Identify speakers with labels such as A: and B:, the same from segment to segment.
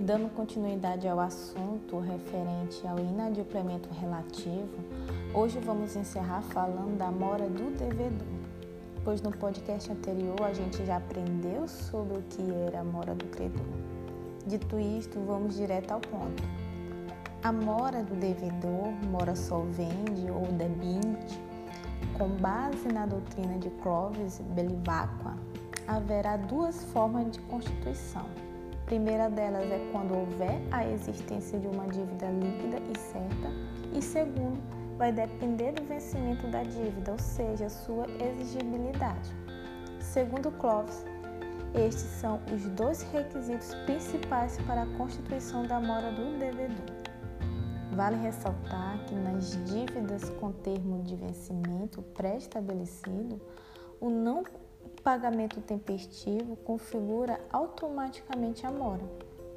A: Dando continuidade ao assunto referente ao inadimplemento relativo, hoje vamos encerrar falando da mora do devedor, pois no podcast anterior a gente já aprendeu sobre o que era a mora do credor. Dito isto, vamos direto ao ponto. A mora do devedor, mora solvente ou debinte, com base na doutrina de Clovis Belivacqua, haverá duas formas de constituição primeira delas é quando houver a existência de uma dívida líquida e certa, e segundo, vai depender do vencimento da dívida, ou seja, sua exigibilidade. Segundo Clovis, estes são os dois requisitos principais para a constituição da mora do devedor. Vale ressaltar que nas dívidas com termo de vencimento pré-estabelecido, o não pagamento tempestivo configura automaticamente a mora,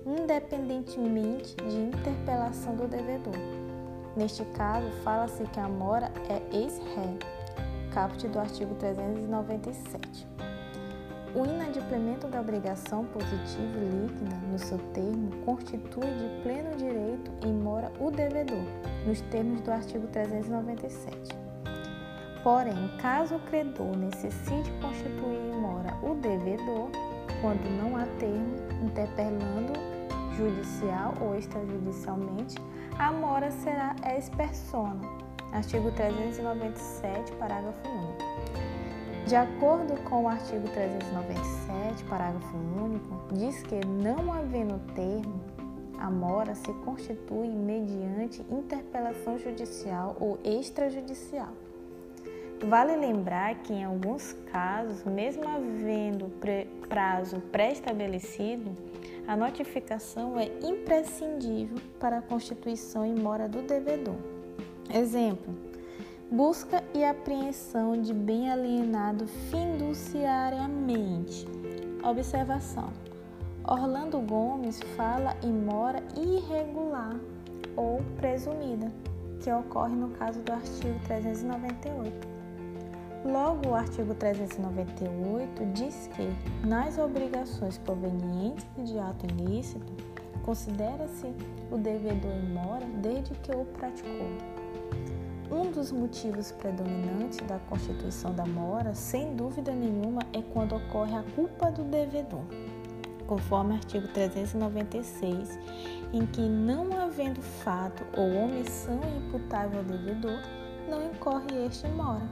A: independentemente de interpelação do devedor. Neste caso, fala-se que a mora é ex-ré, caput do artigo 397. O inadimplemento da obrigação positiva e líquida, no seu termo, constitui de pleno direito em mora o devedor, nos termos do artigo 397. Porém, caso o credor necessite constituir em mora o devedor, quando não há termo, interpelando judicial ou extrajudicialmente, a mora será ex persona. Artigo 397, parágrafo 1. De acordo com o artigo 397, parágrafo único, diz que não havendo termo, a mora se constitui mediante interpelação judicial ou extrajudicial. Vale lembrar que, em alguns casos, mesmo havendo prazo pré-estabelecido, a notificação é imprescindível para a constituição e mora do devedor. Exemplo: busca e apreensão de bem alienado fiduciariamente. Observação: Orlando Gomes fala em mora irregular ou presumida, que ocorre no caso do artigo 398. Logo, o artigo 398 diz que, nas obrigações provenientes de ato ilícito, considera-se o devedor em mora desde que o praticou. Um dos motivos predominantes da constituição da mora, sem dúvida nenhuma, é quando ocorre a culpa do devedor, conforme o artigo 396, em que, não havendo fato ou omissão imputável ao devedor, não incorre este em mora.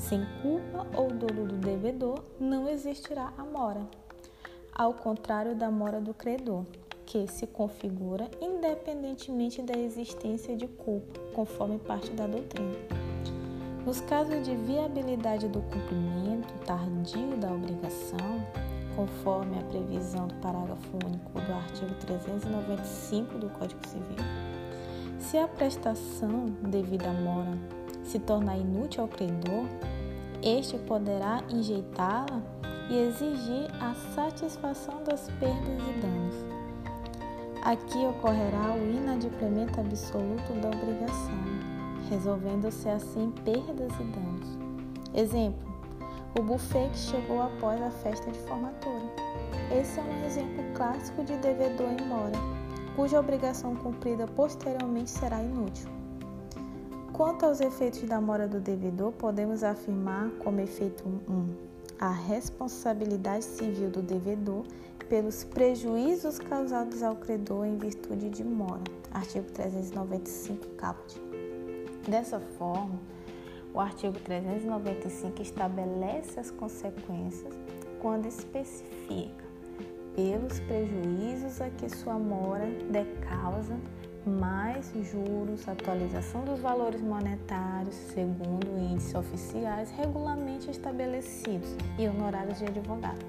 A: Sem culpa ou dolo do devedor, não existirá a mora. Ao contrário da mora do credor, que se configura independentemente da existência de culpa, conforme parte da doutrina. Nos casos de viabilidade do cumprimento tardio da obrigação, conforme a previsão do parágrafo único do artigo 395 do Código Civil, se a prestação devida à mora se tornar inútil ao credor, este poderá enjeitá-la e exigir a satisfação das perdas e danos. Aqui ocorrerá o inadimplemento absoluto da obrigação, resolvendo-se assim perdas e danos. Exemplo: o buffet que chegou após a festa de formatura. Esse é um exemplo clássico de devedor em mora, cuja obrigação cumprida posteriormente será inútil. Quanto aos efeitos da mora do devedor, podemos afirmar como efeito 1 um, a responsabilidade civil do devedor pelos prejuízos causados ao credor em virtude de mora. Artigo 395 caput. Dessa forma, o artigo 395 estabelece as consequências quando especifica pelos prejuízos a que sua mora dê causa mais juros, atualização dos valores monetários segundo índices oficiais regularmente estabelecidos e honorários de advogado.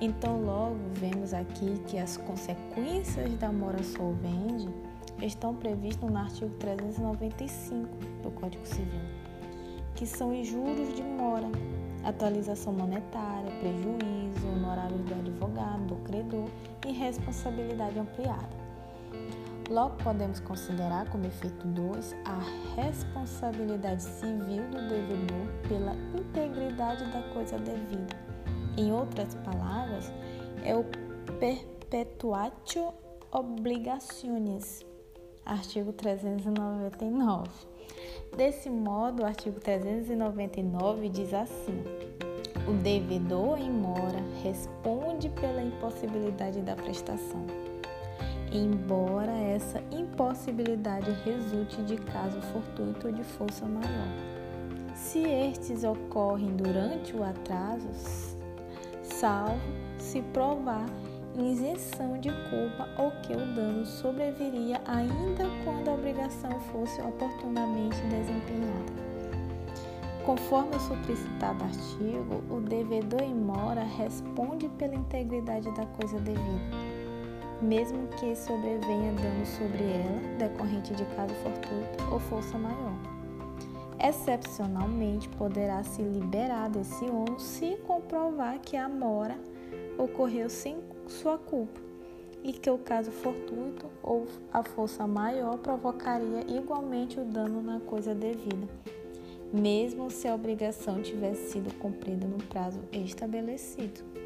A: Então, logo vemos aqui que as consequências da mora solvente estão previstas no artigo 395 do Código Civil, que são os juros de mora, atualização monetária, prejuízo, honorários do advogado, do credor e responsabilidade ampliada. Logo, podemos considerar como efeito 2 a responsabilidade civil do devedor pela integridade da coisa devida. Em outras palavras, é o perpetuatio obrigações. Artigo 399. Desse modo, o artigo 399 diz assim: o devedor em mora responde pela impossibilidade da prestação, embora essa impossibilidade resulte de caso fortuito ou de força maior. Se estes ocorrem durante o atraso, salvo se provar isenção de culpa ou que o dano sobreviria ainda quando a obrigação fosse oportunamente desempenhada. Conforme o suplicitado artigo, o devedor em mora responde pela integridade da coisa devida, mesmo que sobrevenha dano sobre ela, decorrente de caso fortuito ou força maior. Excepcionalmente, poderá se liberar desse ônus se comprovar que a mora ocorreu sem sua culpa e que o caso fortuito ou a força maior provocaria igualmente o dano na coisa devida, mesmo se a obrigação tivesse sido cumprida no prazo estabelecido.